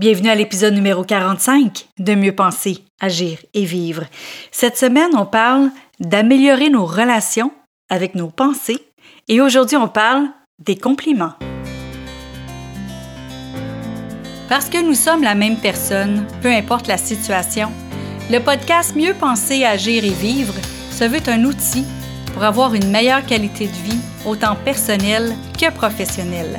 Bienvenue à l'épisode numéro 45 de Mieux penser, agir et vivre. Cette semaine, on parle d'améliorer nos relations avec nos pensées et aujourd'hui, on parle des compliments. Parce que nous sommes la même personne, peu importe la situation, le podcast Mieux penser, agir et vivre se veut un outil pour avoir une meilleure qualité de vie, autant personnelle que professionnelle.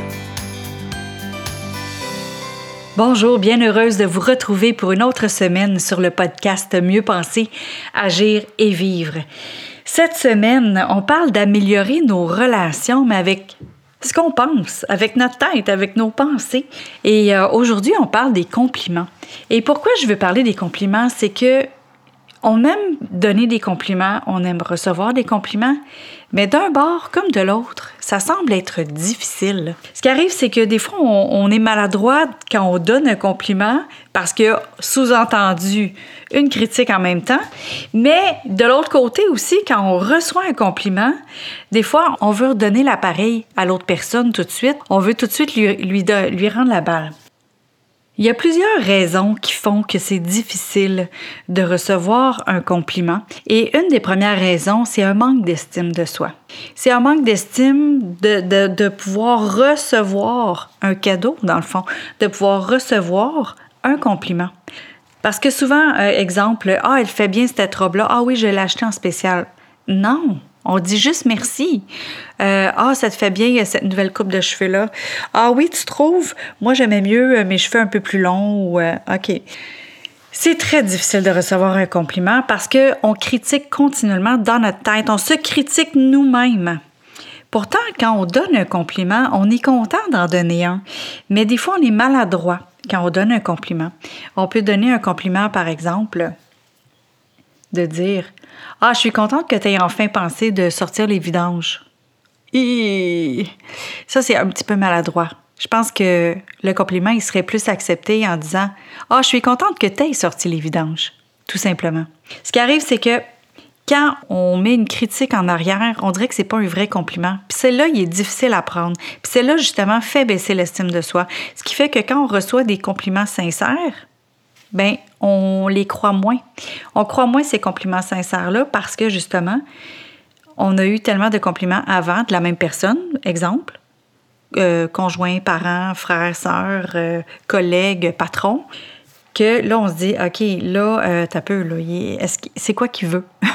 Bonjour, bien heureuse de vous retrouver pour une autre semaine sur le podcast Mieux penser, agir et vivre. Cette semaine, on parle d'améliorer nos relations, mais avec ce qu'on pense, avec notre tête, avec nos pensées. Et euh, aujourd'hui, on parle des compliments. Et pourquoi je veux parler des compliments, c'est que on aime donner des compliments, on aime recevoir des compliments, mais d'un bord comme de l'autre, ça semble être difficile. Ce qui arrive, c'est que des fois, on, est maladroit quand on donne un compliment parce que, sous-entendu, une critique en même temps. Mais de l'autre côté aussi, quand on reçoit un compliment, des fois, on veut redonner l'appareil à l'autre personne tout de suite. On veut tout de suite lui, lui, lui rendre la balle. Il y a plusieurs raisons qui font que c'est difficile de recevoir un compliment. Et une des premières raisons, c'est un manque d'estime de soi. C'est un manque d'estime de, de, pouvoir recevoir un cadeau, dans le fond, de pouvoir recevoir un compliment. Parce que souvent, euh, exemple, ah, elle fait bien cette robe-là, ah oui, je l'ai acheté en spécial. Non, on dit juste merci. Euh, ah, ça te fait bien cette nouvelle coupe de cheveux-là. Ah oui, tu trouves? Moi, j'aimais mieux euh, mes cheveux un peu plus longs. Euh, OK. C'est très difficile de recevoir un compliment parce qu'on critique continuellement dans notre tête. On se critique nous-mêmes. Pourtant, quand on donne un compliment, on est content d'en donner un. Mais des fois, on est maladroit quand on donne un compliment. On peut donner un compliment, par exemple, de dire ah, je suis contente que tu aies enfin pensé de sortir les vidanges. Ça, c'est un petit peu maladroit. Je pense que le compliment, il serait plus accepté en disant Ah, je suis contente que tu aies sorti les vidanges. Tout simplement. Ce qui arrive, c'est que quand on met une critique en arrière, on dirait que c'est pas un vrai compliment. Puis celle-là, il est difficile à prendre. Puis celle-là, justement, fait baisser l'estime de soi. Ce qui fait que quand on reçoit des compliments sincères, ben on les croit moins. On croit moins ces compliments sincères-là parce que justement, on a eu tellement de compliments avant de la même personne, exemple, euh, conjoint, parent, frère, sœur, euh, collègue, patron, que là, on se dit, OK, là, euh, t'as peu, là, c'est quoi qu'il veut?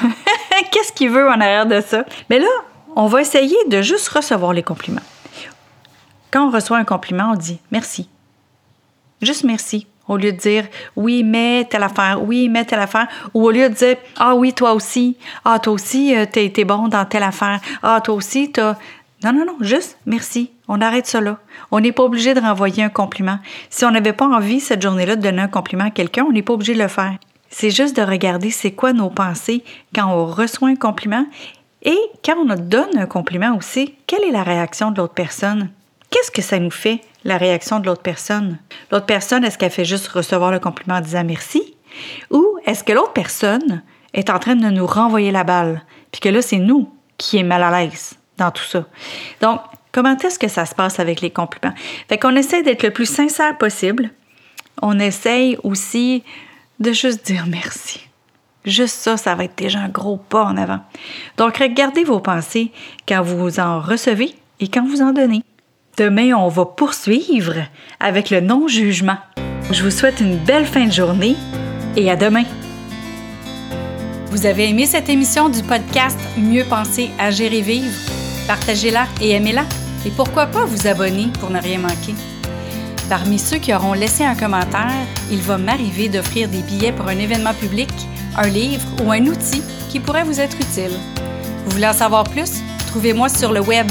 Qu'est-ce qu'il veut en arrière de ça? Mais là, on va essayer de juste recevoir les compliments. Quand on reçoit un compliment, on dit merci. Juste merci. Au lieu de dire oui, mais telle affaire, oui, mais telle affaire. Ou au lieu de dire ah oui, toi aussi, ah toi aussi, euh, t'es es bon dans telle affaire, ah toi aussi, t'as. Non, non, non, juste merci. On arrête là. On n'est pas obligé de renvoyer un compliment. Si on n'avait pas envie cette journée-là de donner un compliment à quelqu'un, on n'est pas obligé de le faire. C'est juste de regarder c'est quoi nos pensées quand on reçoit un compliment et quand on donne un compliment aussi, quelle est la réaction de l'autre personne? Qu'est-ce que ça nous fait? La réaction de l'autre personne. L'autre personne, est-ce qu'elle fait juste recevoir le compliment en disant merci? Ou est-ce que l'autre personne est en train de nous renvoyer la balle? Puis que là, c'est nous qui est mal à l'aise dans tout ça? Donc, comment est-ce que ça se passe avec les compliments? Fait qu'on essaie d'être le plus sincère possible. On essaye aussi de juste dire merci. Juste ça, ça va être déjà un gros pas en avant. Donc, regardez vos pensées quand vous en recevez et quand vous en donnez. Demain, on va poursuivre avec le non-jugement. Je vous souhaite une belle fin de journée et à demain. Vous avez aimé cette émission du podcast Mieux penser, agir et vivre? Partagez-la et aimez-la. Et pourquoi pas vous abonner pour ne rien manquer? Parmi ceux qui auront laissé un commentaire, il va m'arriver d'offrir des billets pour un événement public, un livre ou un outil qui pourrait vous être utile. Vous voulez en savoir plus? Trouvez-moi sur le web